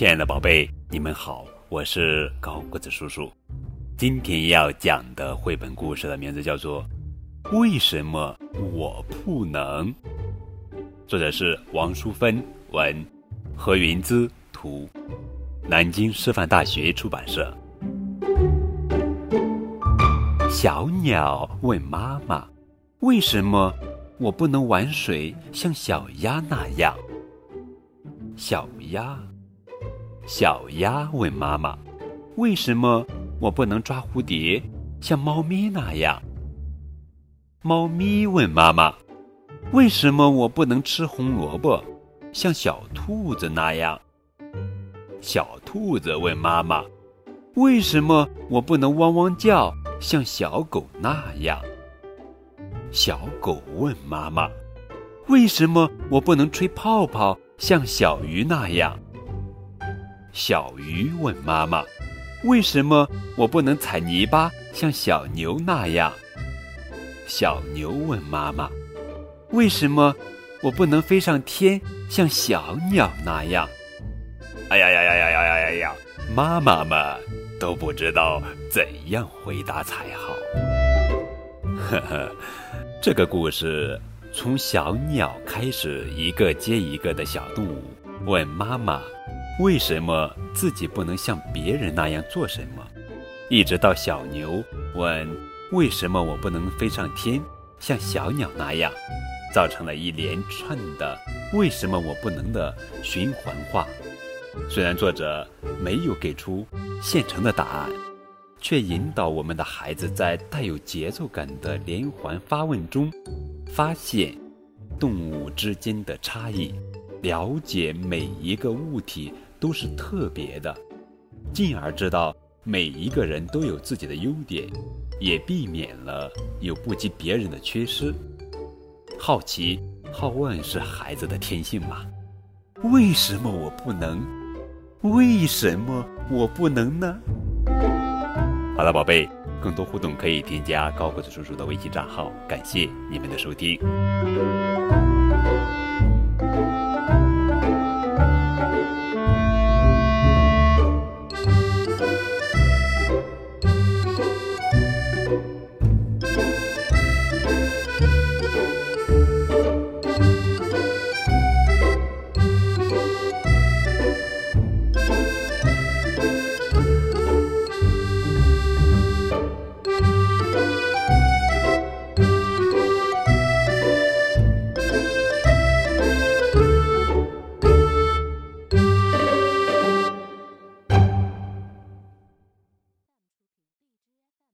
亲爱的宝贝，你们好，我是高个子叔叔。今天要讲的绘本故事的名字叫做《为什么我不能》，作者是王淑芬，文何云姿，图南京师范大学出版社。小鸟问妈妈：“为什么我不能玩水像小鸭那样？”小鸭。小鸭问妈妈：“为什么我不能抓蝴蝶，像猫咪那样？”猫咪问妈妈：“为什么我不能吃红萝卜，像小兔子那样？”小兔子问妈妈：“为什么我不能汪汪叫，像小狗那样？”小狗问妈妈：“为什么我不能吹泡泡，像小鱼那样？”小鱼问妈妈：“为什么我不能踩泥巴，像小牛那样？”小牛问妈妈：“为什么我不能飞上天，像小鸟那样？”哎呀呀呀呀呀呀呀呀！妈妈们都不知道怎样回答才好。呵呵，这个故事从小鸟开始，一个接一个的小动物问妈妈。为什么自己不能像别人那样做什么？一直到小牛问：“为什么我不能飞上天，像小鸟那样？”造成了一连串的“为什么我不能”的循环话。虽然作者没有给出现成的答案，却引导我们的孩子在带有节奏感的连环发问中，发现动物之间的差异，了解每一个物体。都是特别的，进而知道每一个人都有自己的优点，也避免了有不及别人的缺失。好奇、好问是孩子的天性嘛？为什么我不能？为什么我不能呢？好了，宝贝，更多互动可以添加高个子叔叔的微信账号。感谢你们的收听。